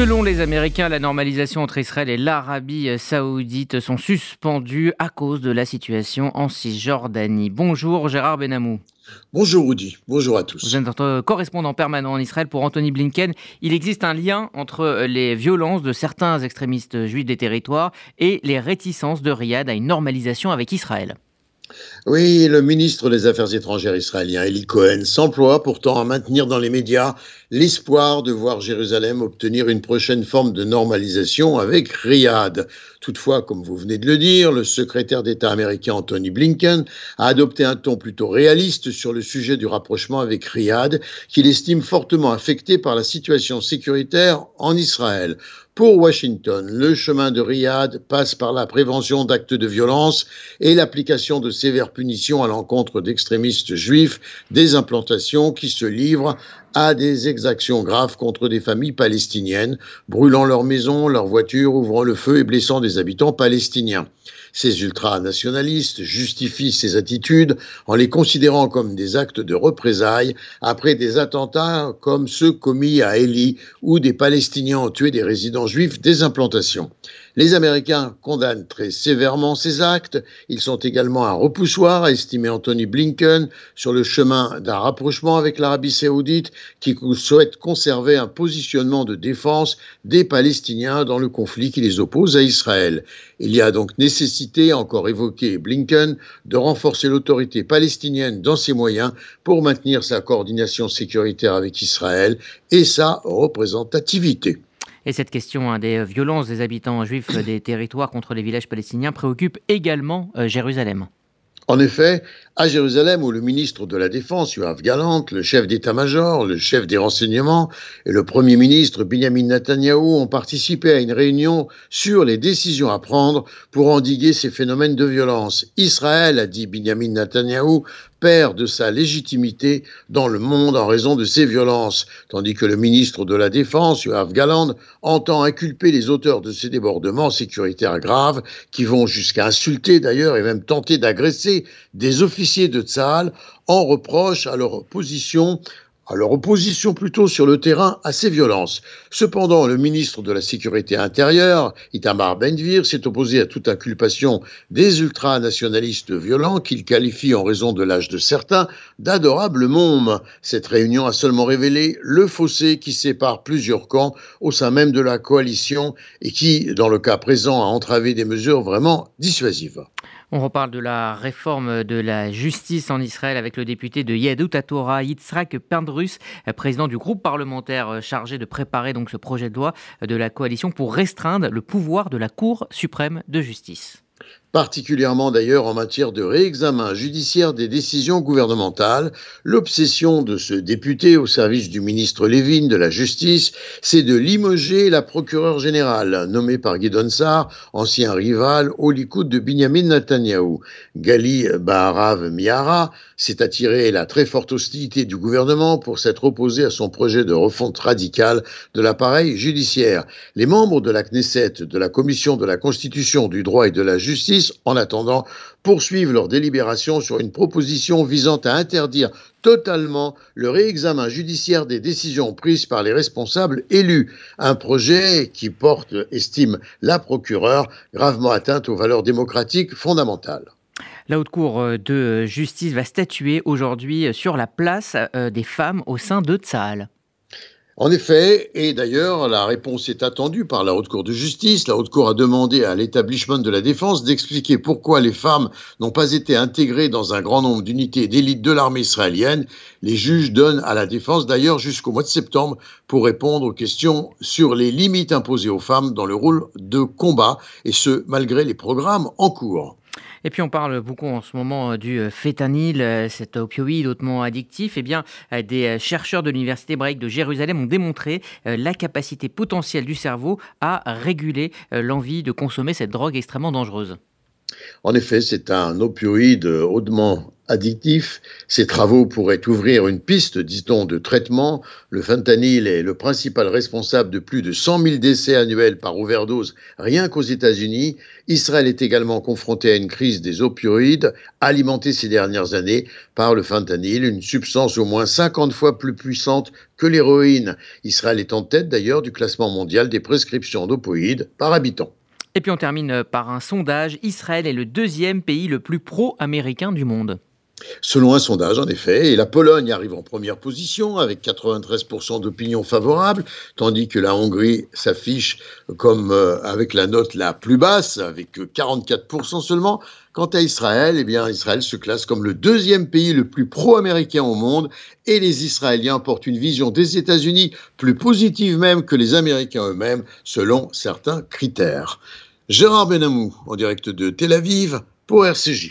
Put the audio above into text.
Selon les Américains, la normalisation entre Israël et l'Arabie saoudite sont suspendues à cause de la situation en Cisjordanie. Bonjour Gérard Benamou. Bonjour Rudy, bonjour à tous. Vous êtes notre correspondant permanent en Israël pour Anthony Blinken. Il existe un lien entre les violences de certains extrémistes juifs des territoires et les réticences de Riyad à une normalisation avec Israël. Oui, le ministre des Affaires étrangères israélien, Eli Cohen, s'emploie pourtant à maintenir dans les médias l'espoir de voir Jérusalem obtenir une prochaine forme de normalisation avec Riyad. Toutefois, comme vous venez de le dire, le secrétaire d'État américain Anthony Blinken a adopté un ton plutôt réaliste sur le sujet du rapprochement avec Riyad, qu'il estime fortement affecté par la situation sécuritaire en Israël. Pour Washington, le chemin de Riyad passe par la prévention d'actes de violence et l'application de sévères punitions à l'encontre d'extrémistes juifs, des implantations qui se livrent à des exactions graves contre des familles palestiniennes, brûlant leurs maisons, leurs voitures, ouvrant le feu et blessant des habitants palestiniens. Ces ultranationalistes justifient ces attitudes en les considérant comme des actes de représailles après des attentats comme ceux commis à Eli où des Palestiniens ont tué des résidents juifs des implantations. Les Américains condamnent très sévèrement ces actes. Ils sont également un repoussoir, a estimé Anthony Blinken, sur le chemin d'un rapprochement avec l'Arabie saoudite qui souhaite conserver un positionnement de défense des Palestiniens dans le conflit qui les oppose à Israël. Il y a donc nécessité, encore évoqué Blinken, de renforcer l'autorité palestinienne dans ses moyens pour maintenir sa coordination sécuritaire avec Israël et sa représentativité. Et cette question hein, des violences des habitants juifs des territoires contre les villages palestiniens préoccupe également euh, Jérusalem. En effet, à Jérusalem, où le ministre de la Défense, Yoav Galant, le chef d'état-major, le chef des renseignements et le premier ministre Benjamin Netanyahou ont participé à une réunion sur les décisions à prendre pour endiguer ces phénomènes de violence. Israël, a dit Benjamin Netanyahou, perd de sa légitimité dans le monde en raison de ces violences, tandis que le ministre de la Défense, Yoav Galant, entend inculper les auteurs de ces débordements sécuritaires graves, qui vont jusqu'à insulter d'ailleurs et même tenter d'agresser des officiers de Tsahal en reproche à leur position à leur opposition plutôt sur le terrain à ces violences. Cependant, le ministre de la Sécurité intérieure, Itamar Benvir, s'est opposé à toute inculpation des ultranationalistes violents qu'il qualifie en raison de l'âge de certains d'adorables mômes. Cette réunion a seulement révélé le fossé qui sépare plusieurs camps au sein même de la coalition et qui, dans le cas présent, a entravé des mesures vraiment dissuasives. On reparle de la réforme de la justice en Israël avec le député de Yadut Torah, Yitzhak Pindrus, président du groupe parlementaire chargé de préparer donc ce projet de loi de la coalition pour restreindre le pouvoir de la Cour suprême de justice particulièrement d'ailleurs en matière de réexamen judiciaire des décisions gouvernementales. L'obsession de ce député au service du ministre Lévin de la Justice, c'est de limoger la procureure générale, nommée par Guidon Sar, ancien rival au Likoud de Binyamin Netanyahou. Gali Baharav Miara s'est attiré la très forte hostilité du gouvernement pour s'être opposé à son projet de refonte radicale de l'appareil judiciaire. Les membres de la Knesset, de la Commission de la Constitution, du droit et de la justice en attendant, poursuivent leur délibération sur une proposition visant à interdire totalement le réexamen judiciaire des décisions prises par les responsables élus. Un projet qui porte, estime la procureure, gravement atteinte aux valeurs démocratiques fondamentales. La Haute Cour de justice va statuer aujourd'hui sur la place euh, des femmes au sein de. En effet, et d'ailleurs, la réponse est attendue par la Haute Cour de justice. La Haute Cour a demandé à l'établissement de la défense d'expliquer pourquoi les femmes n'ont pas été intégrées dans un grand nombre d'unités d'élite de l'armée israélienne. Les juges donnent à la défense d'ailleurs jusqu'au mois de septembre pour répondre aux questions sur les limites imposées aux femmes dans le rôle de combat, et ce, malgré les programmes en cours. Et puis on parle beaucoup en ce moment euh, du euh, fétanyl, euh, cet opioïde hautement addictif. Eh bien, des chercheurs de l'université hébraïque de Jérusalem ont démontré la capacité potentielle du cerveau à réguler l'envie de consommer cette drogue extrêmement dangereuse. En effet, c'est un opioïde hautement addictif. Ces travaux pourraient ouvrir une piste, dit-on, de traitement. Le fentanyl est le principal responsable de plus de 100 000 décès annuels par overdose rien qu'aux États-Unis. Israël est également confronté à une crise des opioïdes, alimentée ces dernières années par le fentanyl, une substance au moins 50 fois plus puissante que l'héroïne. Israël est en tête d'ailleurs du classement mondial des prescriptions d'opioïdes par habitant. Et puis on termine par un sondage. Israël est le deuxième pays le plus pro-américain du monde. Selon un sondage, en effet, et la Pologne arrive en première position avec 93% d'opinion favorable, tandis que la Hongrie s'affiche comme euh, avec la note la plus basse, avec 44% seulement. Quant à Israël, eh bien, Israël se classe comme le deuxième pays le plus pro-américain au monde, et les Israéliens portent une vision des États-Unis plus positive même que les Américains eux-mêmes, selon certains critères. Gérard Benamou, en direct de Tel Aviv, pour RCJ.